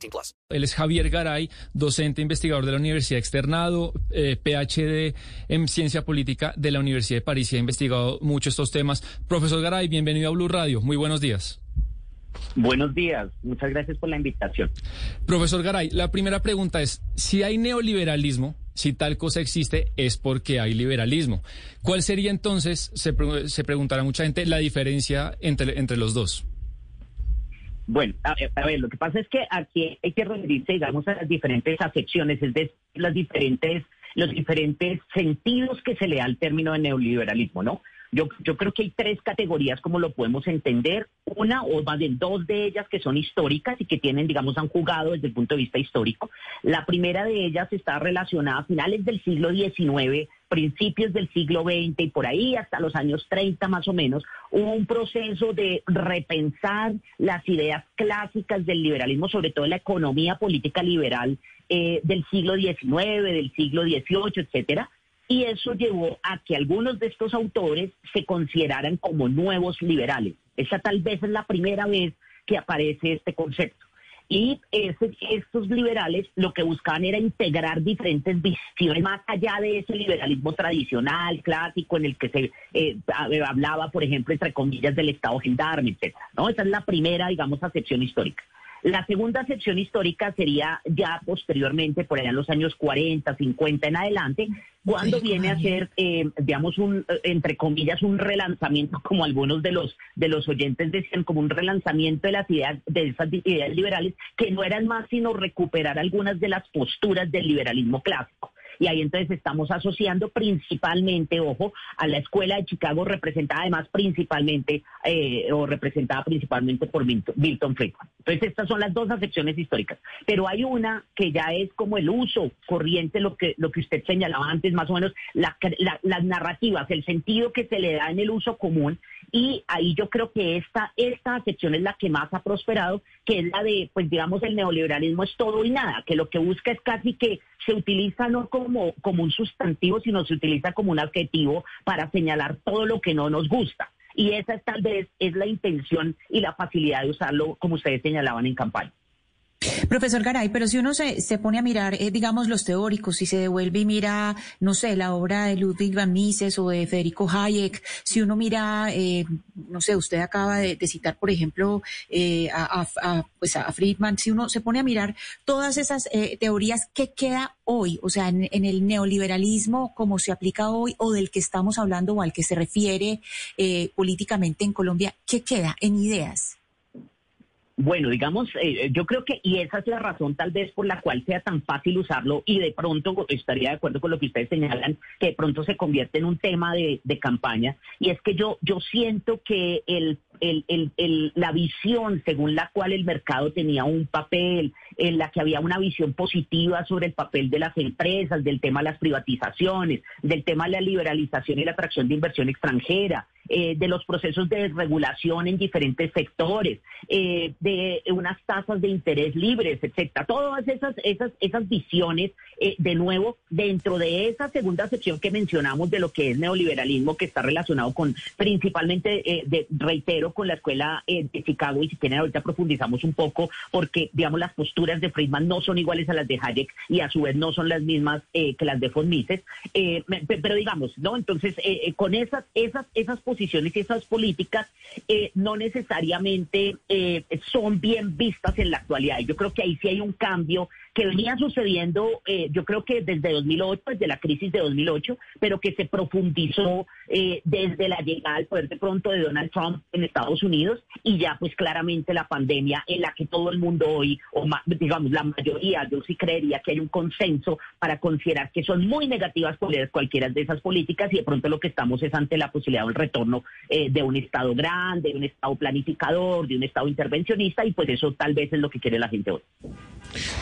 18 plus. Él es Javier Garay, docente investigador de la Universidad Externado, eh, PhD en Ciencia Política de la Universidad de París y ha investigado mucho estos temas. Profesor Garay, bienvenido a Blue Radio. Muy buenos días. Buenos días, muchas gracias por la invitación. Profesor Garay, la primera pregunta es, si hay neoliberalismo, si tal cosa existe, es porque hay liberalismo. ¿Cuál sería entonces, se, pre- se preguntará mucha gente, la diferencia entre, entre los dos? Bueno, a, a ver, lo que pasa es que aquí hay que referirse, digamos, a las diferentes acepciones, es decir, las diferentes, los diferentes sentidos que se le da al término de neoliberalismo, ¿no? Yo, yo creo que hay tres categorías como lo podemos entender. Una o más bien dos de ellas que son históricas y que tienen, digamos, han jugado desde el punto de vista histórico. La primera de ellas está relacionada a finales del siglo XIX, principios del siglo XX y por ahí hasta los años 30 más o menos, hubo un proceso de repensar las ideas clásicas del liberalismo, sobre todo la economía política liberal eh, del siglo XIX, del siglo XVIII, etcétera y eso llevó a que algunos de estos autores se consideraran como nuevos liberales. Esa tal vez es la primera vez que aparece este concepto. Y ese- estos liberales lo que buscaban era integrar diferentes visiones más allá de ese liberalismo tradicional, clásico, en el que se eh, hablaba, por ejemplo, entre comillas, del Estado gendarme, etcétera. ¿no? Esa es la primera, digamos, acepción histórica. La segunda acepción histórica sería ya posteriormente, por allá en los años 40, 50 en adelante, cuando viene a ser, eh, digamos, un, eh, entre comillas, un relanzamiento, como algunos de los, de los oyentes decían, como un relanzamiento de las ideas, de esas ideas liberales, que no eran más sino recuperar algunas de las posturas del liberalismo clásico. Y ahí entonces estamos asociando principalmente, ojo, a la escuela de Chicago representada además principalmente eh, o representada principalmente por Milton, Friedman. Entonces estas son las dos acepciones históricas. Pero hay una que ya es como el uso corriente, lo que, lo que usted señalaba antes, más o menos la- la- las narrativas, el sentido que se le da en el uso común. Y ahí yo creo que esta, esta acepción es la que más ha prosperado, que es la de, pues digamos, el neoliberalismo es todo y nada, que lo que busca es casi que se utiliza no como, como un sustantivo, sino se utiliza como un adjetivo para señalar todo lo que no nos gusta. Y esa es, tal vez es la intención y la facilidad de usarlo, como ustedes señalaban en campaña. Profesor Garay, pero si uno se, se pone a mirar, eh, digamos, los teóricos y se devuelve y mira, no sé, la obra de Ludwig van Mises o de Federico Hayek, si uno mira, eh, no sé, usted acaba de, citar, por ejemplo, eh, a, pues a Friedman, si uno se pone a mirar todas esas eh, teorías, ¿qué queda hoy? O sea, en, en el neoliberalismo como se aplica hoy o del que estamos hablando o al que se refiere eh, políticamente en Colombia, ¿qué queda en ideas? Bueno, digamos, eh, yo creo que, y esa es la razón tal vez por la cual sea tan fácil usarlo y de pronto estaría de acuerdo con lo que ustedes señalan, que de pronto se convierte en un tema de, de campaña, y es que yo, yo siento que el, el, el, la visión según la cual el mercado tenía un papel, en la que había una visión positiva sobre el papel de las empresas, del tema de las privatizaciones, del tema de la liberalización y la atracción de inversión extranjera, eh, de los procesos de desregulación en diferentes sectores, eh, de unas tasas de interés libres, etcétera. Todas esas, esas, esas visiones, eh, de nuevo, dentro de esa segunda sección que mencionamos de lo que es neoliberalismo, que está relacionado con principalmente, eh, reitero, con la escuela eh, de Chicago, y si quieren ahorita profundizamos un poco, porque, digamos, las posturas de Friedman no son iguales a las de Hayek y a su vez no son las mismas que las de von Mises, pero digamos, ¿no? Entonces, con esas, esas, esas posiciones y esas políticas eh, no necesariamente eh, son bien vistas en la actualidad. Yo creo que ahí sí hay un cambio que venía sucediendo, eh, yo creo que desde 2008, desde la crisis de 2008, pero que se profundizó eh, desde la llegada al poder de pronto de Donald Trump en Estados Unidos y ya pues claramente la pandemia en la que todo el mundo hoy, o ma- digamos la mayoría, yo sí creería que hay un consenso para considerar que son muy negativas cual- cualquiera de esas políticas y de pronto lo que estamos es ante la posibilidad de un retorno eh, de un Estado grande, de un Estado planificador, de un Estado intervencionista y pues eso tal vez es lo que quiere la gente hoy.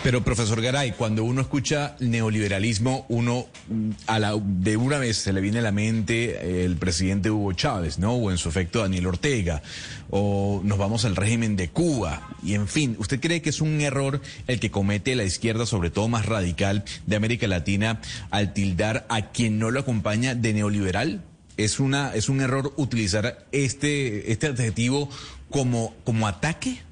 Pero profesor Garay, cuando uno escucha neoliberalismo, uno mm, a la, de una vez se le viene a la mente eh, el presidente Hugo Chávez, ¿no? O en su efecto Daniel Ortega, o nos vamos al régimen de Cuba, y en fin, ¿usted cree que es un error el que comete la izquierda, sobre todo más radical de América Latina, al tildar a quien no lo acompaña de neoliberal? ¿Es, una, es un error utilizar este, este adjetivo como, como ataque?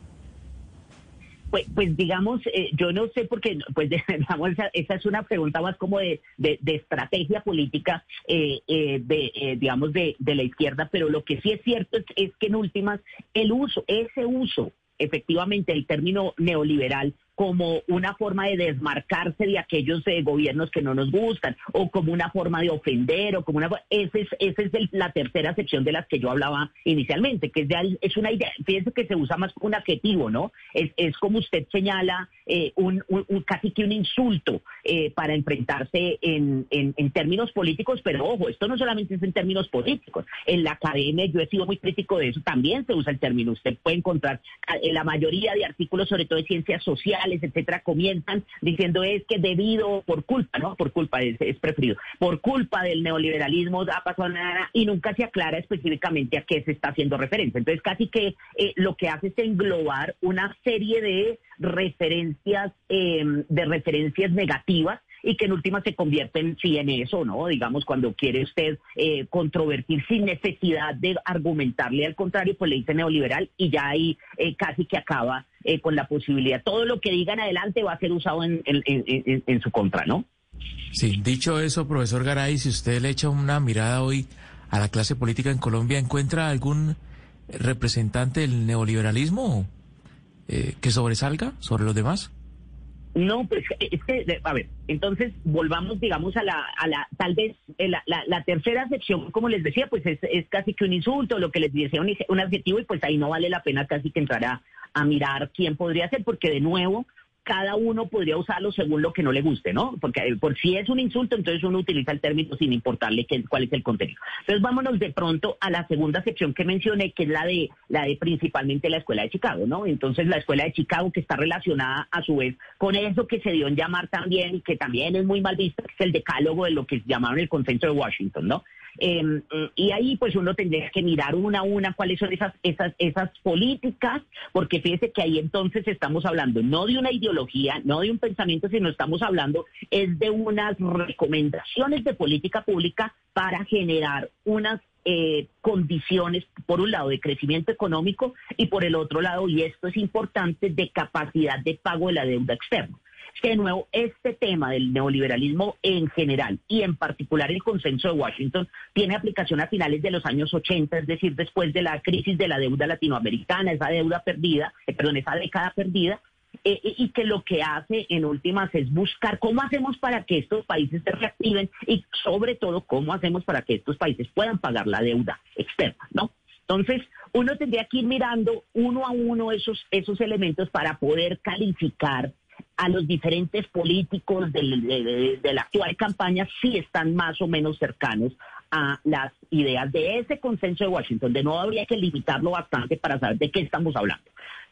Pues, pues digamos, eh, yo no sé porque, pues digamos, esa, es una pregunta más como de, de, de estrategia política, eh, eh, de, eh, digamos, de, de, la izquierda, pero lo que sí es cierto es, es que en últimas el uso, ese uso, efectivamente, el término neoliberal como una forma de desmarcarse de aquellos eh, gobiernos que no nos gustan, o como una forma de ofender, o como una... Esa es, esa es el, la tercera sección de las que yo hablaba inicialmente, que es, de, es una idea, fíjense que se usa más como un adjetivo, ¿no? Es, es como usted señala, eh, un, un, casi que un insulto eh, para enfrentarse en, en, en, términos políticos, pero ojo, esto no solamente es en términos políticos, en la academia yo he sido muy crítico de eso, también se usa el término, usted puede encontrar en la mayoría de artículos, sobre todo de ciencias sociales, etcétera, comienzan diciendo es que debido, por culpa, ¿no? Por culpa, es, es preferido, por culpa del neoliberalismo ha pasado nada y nunca se aclara específicamente a qué se está haciendo referencia. Entonces, casi que eh, lo que hace es englobar una serie de referencias, eh, de referencias negativas y que en última se convierten sí en eso, ¿no? Digamos, cuando quiere usted eh, controvertir sin necesidad de argumentarle al contrario, pues le dice neoliberal y ya ahí eh, casi que acaba eh, con la posibilidad. Todo lo que digan adelante va a ser usado en, en, en, su contra, ¿no? Sí, dicho eso, profesor Garay, si usted le echa una mirada hoy a la clase política en Colombia, ¿encuentra algún representante del neoliberalismo eh, que sobresalga sobre los demás? No, pues es que, a ver, entonces volvamos, digamos, a la, a la tal vez, eh, la, la, tercera sección, como les decía, pues es, es, casi que un insulto, lo que les decía, un, un adjetivo, y pues ahí no vale la pena casi que entrar a mirar quién podría ser, porque de nuevo, cada uno podría usarlo según lo que no le guste, ¿no? Porque eh, por si es un insulto, entonces uno utiliza el término sin importarle qué, cuál es el contenido. Entonces vámonos de pronto a la segunda sección que mencioné, que es la de la de principalmente la escuela de Chicago, ¿no? Entonces la escuela de Chicago que está relacionada a su vez con eso que se dio en llamar también, que también es muy mal visto, que es el decálogo de lo que llamaron el consenso de Washington, ¿no? Eh, y ahí pues uno tendría que mirar una a una cuáles son esas, esas, esas políticas, porque fíjese que ahí entonces estamos hablando no de una ideología, no de un pensamiento, sino estamos hablando es de unas recomendaciones de política pública para generar unas eh, condiciones, por un lado, de crecimiento económico y por el otro lado, y esto es importante, de capacidad de pago de la deuda externa que de nuevo este tema del neoliberalismo en general y en particular el consenso de Washington tiene aplicación a finales de los años 80, es decir, después de la crisis de la deuda latinoamericana, esa deuda perdida, eh, perdón, esa década perdida, eh, y que lo que hace en últimas es buscar cómo hacemos para que estos países se reactiven y sobre todo cómo hacemos para que estos países puedan pagar la deuda externa, ¿no? Entonces, uno tendría que ir mirando uno a uno esos, esos elementos para poder calificar a los diferentes políticos de, de, la actual campaña sí están más o menos cercanos a las ideas de ese consenso de Washington. De nuevo, habría que limitarlo bastante para saber de qué estamos hablando.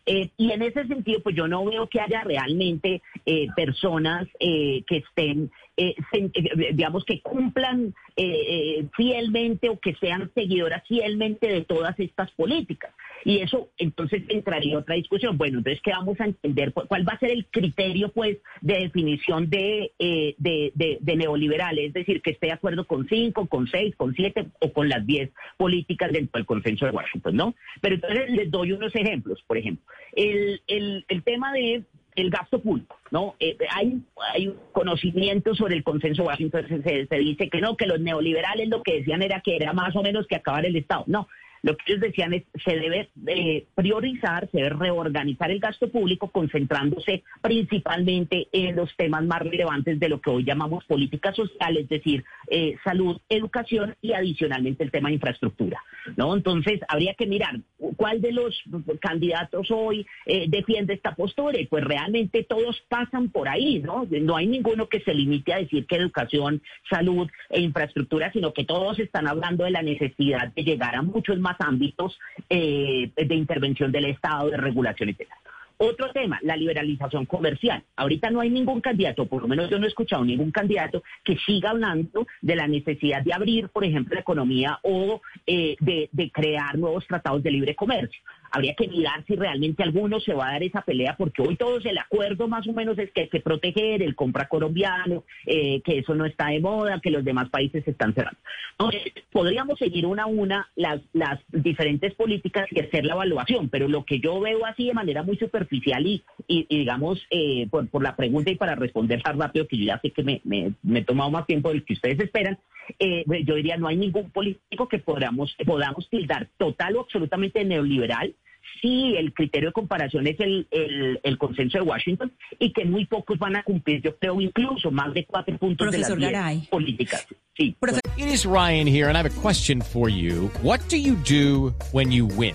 Eh, y en ese sentido, pues yo no veo que haya realmente eh, personas eh, que estén, eh, eh, digamos, que cumplan eh, fielmente o que sean seguidoras fielmente de todas estas políticas. Y eso entonces entraría otra discusión. Bueno, entonces, ¿qué vamos a entender? ¿Cuál va a ser el criterio, pues, de definición de, de, de, de neoliberal? Es decir, que esté de acuerdo con cinco, con seis, con siete o con las diez políticas dentro del consenso de Washington, ¿no? Pero entonces les doy unos ejemplos, por ejemplo. El, el, el tema de el gasto público, ¿no? Eh, hay, hay conocimiento sobre el consenso de Washington, se, se, dice que no, que los neoliberales lo que decían era que era más o menos que acabar el Estado. No, lo que ellos decían es se debe eh, priorizar, se debe reorganizar el gasto público concentrándose principalmente en los temas más relevantes de lo que hoy llamamos política social, es decir, eh, salud, educación y adicionalmente el tema de infraestructura. ¿no? Entonces, habría que mirar cuál de los candidatos hoy eh, defiende esta postura y pues realmente todos pasan por ahí, ¿no? No hay ninguno que se limite a decir que educación, salud e infraestructura, sino que todos están hablando de la necesidad de llegar a muchos más ámbitos eh, de intervención del Estado, de regulación, etc. Otro tema, la liberalización comercial. Ahorita no hay ningún candidato, por lo menos yo no he escuchado ningún candidato que siga hablando de la necesidad de abrir, por ejemplo, la economía o eh, de crear nuevos tratados de libre comercio habría que mirar si realmente alguno se va a dar esa pelea, porque hoy todos el acuerdo más o menos es que hay que proteger el compra colombiano, eh, que eso no está de moda, que los demás países están cerrando. Entonces, podríamos seguir una a una las, las diferentes políticas y hacer la evaluación, pero lo que yo veo así de manera muy superficial y, y, digamos, eh, por, por, la pregunta y para responder tan rápido, que yo ya sé que me, me, me he tomado más tiempo del que ustedes esperan, eh, yo diría no hay ningún político que podamos, podamos tildar total o absolutamente neoliberal sí el criterio de comparación es el, el, el, consenso de Washington y que muy pocos van a cumplir, yo creo incluso más de cuatro puntos Profesor de las políticas. Sí. It is Ryan here and I have a question for you. What do you do when you win?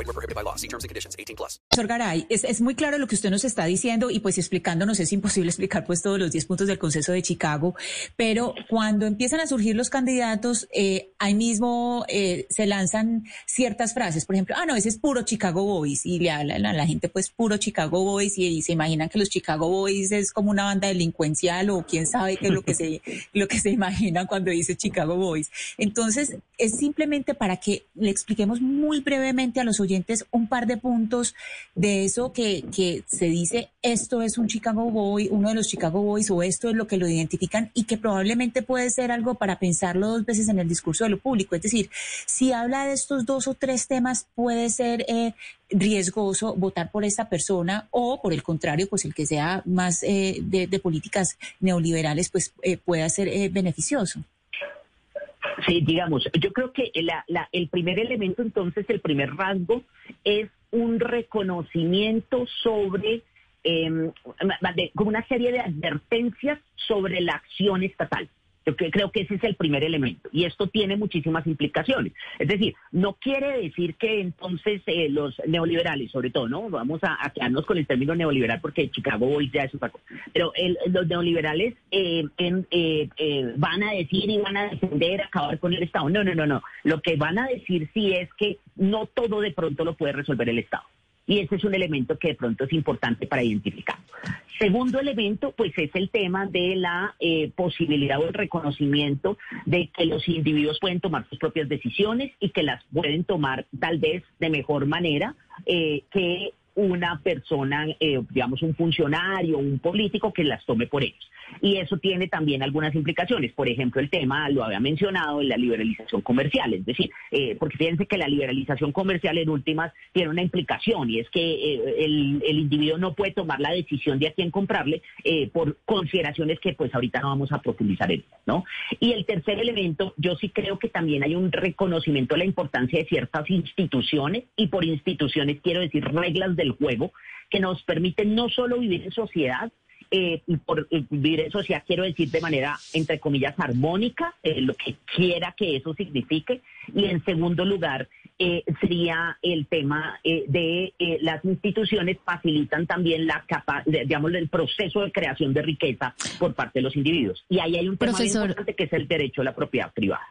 Void were prohibited by law. See terms and conditions. 18 plus. Profesor Garay, es, es muy claro lo que usted nos está diciendo y pues explicándonos es imposible explicar pues todos los 10 puntos del consenso de Chicago pero cuando empiezan a surgir los candidatos, eh, ahí mismo eh, se lanzan ciertas frases, por ejemplo, ah, no, ese es puro Chicago Boys, y le hablan a la gente, pues, puro Chicago Boys, y, y, se imaginan que los Chicago Boys es como una banda delincuencial, o quién sabe qué es lo que se, lo que se imaginan cuando dice Chicago Boys. Entonces, es simplemente para que le expliquemos muy brevemente a los oyentes un par de puntos de eso que, que se dice, esto es un Chicago Boy, uno de los Chicago Boys, o esto es lo que lo identifican, y que probablemente puede ser algo para pensarlo dos veces en el discurso de lo público. Es decir, si habla de estos dos o tres temas, puede ser eh, riesgoso votar por esta persona o, por el contrario, pues el que sea más eh, de, de, políticas neoliberales, pues eh, pueda ser beneficioso. Sí, digamos, yo creo que la, la, el primer elemento, entonces, el primer rasgo es un reconocimiento sobre eh, con una serie de advertencias sobre la acción estatal. Yo creo que ese es el primer elemento y esto tiene muchísimas implicaciones. Es decir, no quiere decir que entonces eh, los neoliberales, sobre todo, ¿no? Vamos a, quedarnos con el término neoliberal porque Chicago hoy ya es otra cosa. Pero el, los neoliberales eh, en, eh, eh, van a decir y van a defender acabar con el Estado. No, no, no, no. Lo que van a decir sí es que no todo de pronto lo puede resolver el Estado. Y ese es un elemento que de pronto es importante para identificar. Segundo elemento, pues es el tema de la eh, posibilidad o el reconocimiento de que los individuos pueden tomar sus propias decisiones y que las pueden tomar tal vez de mejor manera eh, que una persona, eh, digamos, un funcionario, un político que las tome por ellos. Y eso tiene también algunas implicaciones. Por ejemplo, el tema, lo había mencionado, la liberalización comercial. Es decir, eh, porque fíjense que la liberalización comercial en últimas tiene una implicación y es que eh, el, el, individuo no puede tomar la decisión de a quién comprarle eh, por consideraciones que pues ahorita no vamos a profundizar en, ¿no? Y el tercer elemento, yo sí creo que también hay un reconocimiento de la importancia de ciertas instituciones y por instituciones quiero decir reglas del juego que nos permiten no solo vivir en sociedad, eh, y por eh, vivir en sociedad quiero decir de manera, entre comillas, armónica, eh, lo que quiera que eso signifique. Y en segundo lugar, eh, sería el tema de las instituciones facilitan también la capa, de, digamos, el proceso de creación de riqueza por parte de los individuos. Y ahí hay un tema Profesor, importante que es el derecho a la propiedad privada.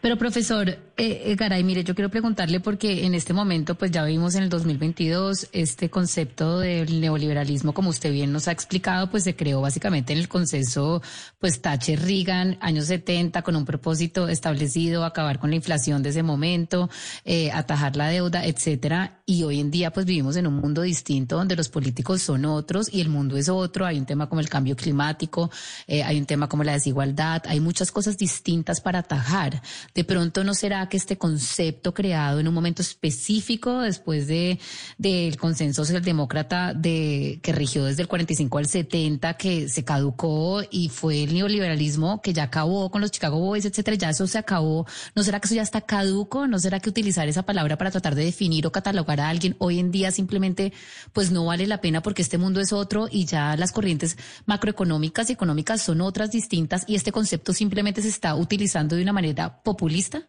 Pero profesor eh, Garay, mire, yo quiero preguntarle porque en este momento, pues ya vimos en el 2022 este concepto del neoliberalismo, como usted bien nos ha explicado, pues se creó básicamente en el consenso, pues Thatcher Reagan, años 70, con un propósito establecido, acabar con la inflación de ese momento, eh, atajar la deuda, etcétera. Y hoy en día, pues vivimos en un mundo distinto donde los políticos son otros y el mundo es otro. Hay un tema como el cambio climático, eh, hay un tema como la desigualdad, hay muchas cosas distintas para atajar. De pronto, ¿no será que este concepto creado en un momento específico después de del consenso socialdemócrata de que rigió desde el 45 al 70, que se caducó y fue el neoliberalismo que ya acabó con los Chicago Boys, etcétera, ya eso se acabó? ¿No será que eso ya está caduco? ¿No será que utilizar esa palabra para tratar de definir o catalogar a alguien. Hoy en día simplemente pues no vale la pena porque este mundo es otro y ya las corrientes macroeconómicas y económicas son otras distintas y este concepto simplemente se está utilizando de una manera populista.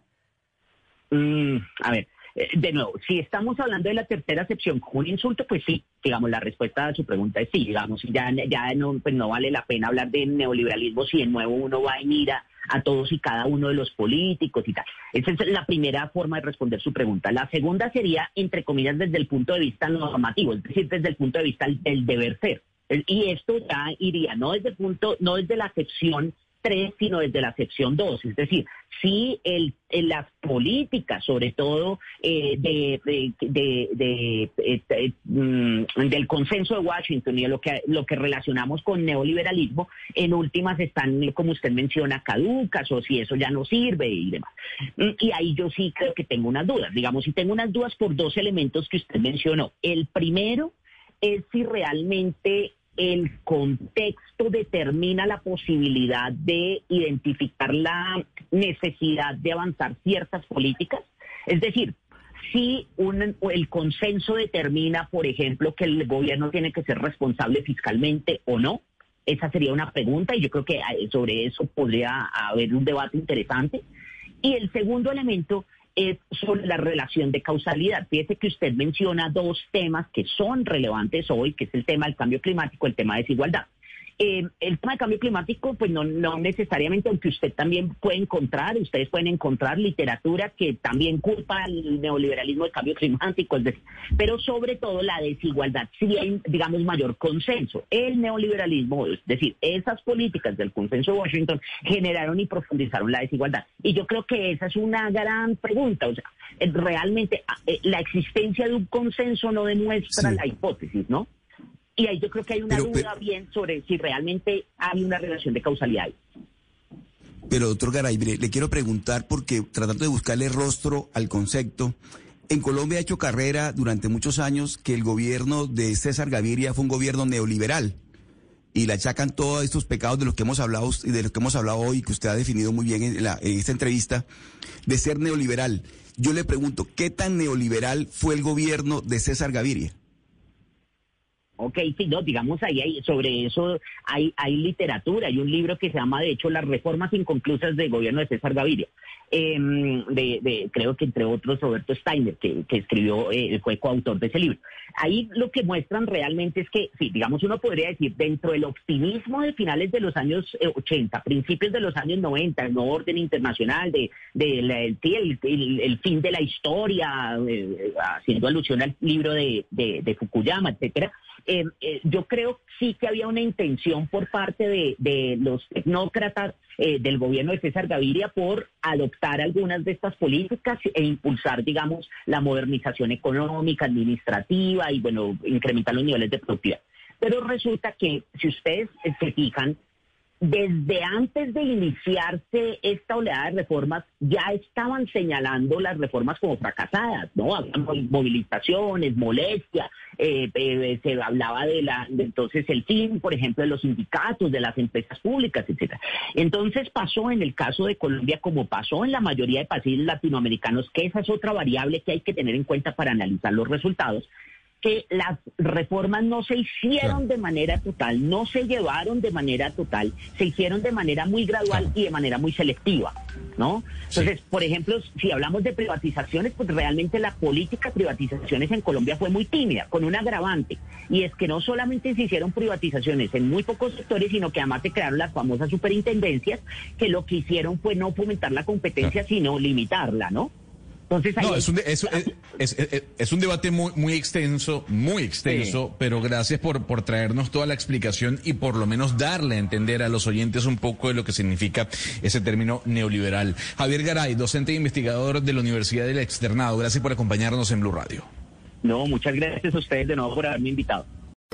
Mm, a ver, eh, de nuevo, si estamos hablando de la tercera acepción como un insulto, pues sí, digamos, la respuesta a su pregunta es sí, digamos, ya, ya no, pues no vale la pena hablar de neoliberalismo si de nuevo uno va a ir a, todos y cada uno de los políticos y tal. Esa es la primera forma de responder su pregunta. La segunda sería, entre comillas, desde el punto de vista normativo, es decir, desde el punto de vista del deber ser. Y esto ya iría no desde el punto, no desde la acepción 3, sino desde la sección 2. Es decir, si el, las políticas, sobre todo eh, de, de, eh, mm, del consenso de Washington y lo que, lo que relacionamos con neoliberalismo, en últimas están, como usted menciona, caducas o si eso ya no sirve y demás. Mm, y ahí yo sí creo que tengo unas dudas. Digamos, si tengo unas dudas por dos elementos que usted mencionó. El primero es si realmente el contexto determina la posibilidad de identificar la necesidad de avanzar ciertas políticas. Es decir, si el consenso determina, por ejemplo, que el gobierno tiene que ser responsable fiscalmente o no, esa sería una pregunta y yo creo que eh, sobre eso podría haber un debate interesante. Y el segundo elemento es sobre la relación de causalidad. Fíjese que usted menciona dos temas que son relevantes hoy, que es el tema del cambio climático, el tema de desigualdad. Eh, el tema del cambio climático, pues no, no necesariamente, aunque usted también puede encontrar, ustedes pueden encontrar literatura que también culpa al neoliberalismo del cambio climático, pero sobre todo la desigualdad, si hay, digamos, mayor consenso. El neoliberalismo, es decir, esas políticas del consenso de Washington generaron y profundizaron la desigualdad. Y yo creo que esa es una gran pregunta, o sea, realmente eh, la existencia de un consenso no demuestra la hipótesis, ¿no? Y ahí yo creo que hay una duda bien sobre si realmente hay una relación de causalidad. Pero doctor Garay, le quiero preguntar porque tratando de buscarle rostro al concepto, en Colombia ha hecho carrera durante muchos años que el gobierno de César Gaviria fue un gobierno neoliberal y le achacan todos estos pecados de los que hemos hablado y de los que hemos hablado hoy que usted ha definido muy bien en, en esta entrevista de ser neoliberal. Yo le pregunto, ¿qué tan neoliberal fue el gobierno de César Gaviria? Ok, sí, no, digamos ahí hay, sobre eso hay, hay literatura, hay un libro que se llama, de hecho, Las reformas inconclusas del gobierno de César Gaviria, em, de, creo que entre otros Roberto Steiner, que, escribió, eh, fue coautor de ese libro. Ahí lo que muestran realmente es que, sí, digamos, uno podría decir, dentro del optimismo de finales de los años 80, eh, principios de los años 90, el nuevo orden internacional, de, el, fin de la historia, eh, haciendo alusión al libro de, de Fukuyama, etcétera, eh, eh, yo creo sí que había una intención por parte de, los tecnócratas eh, del gobierno de César Gaviria por adoptar algunas de estas políticas e impulsar, digamos, la modernización económica, administrativa y, bueno, incrementar los niveles de productividad. Pero resulta que, si ustedes se fijan, desde antes de iniciarse esta oleada de reformas, ya estaban señalando las reformas como fracasadas, ¿no? Habían movilizaciones, molestia, eh, eh, se hablaba de la, entonces el fin, por ejemplo, de los sindicatos, de las empresas públicas, etcétera. Entonces pasó en el caso de Colombia, como pasó en la mayoría de países latinoamericanos, que esa es otra variable que hay que tener en cuenta para analizar los resultados, que las reformas no se hicieron de manera total, no se llevaron de manera total, se hicieron de manera muy gradual y de manera muy selectiva, ¿no? Entonces, por ejemplo, si hablamos de privatizaciones, pues realmente la política de privatizaciones en Colombia fue muy tímida, con un agravante, y es que no solamente se hicieron privatizaciones en muy pocos sectores, sino que además se crearon las famosas superintendencias, que lo que hicieron fue no fomentar la competencia, sino limitarla, ¿no? No, es un, es, un debate muy, muy extenso, muy extenso, pero gracias por, por traernos toda la explicación y por lo menos darle a entender a los oyentes un poco de lo que significa ese término neoliberal. Javier Garay, docente e investigador de la Universidad del Externado, gracias por acompañarnos en Blue Radio. No, muchas gracias a ustedes de nuevo por haberme invitado.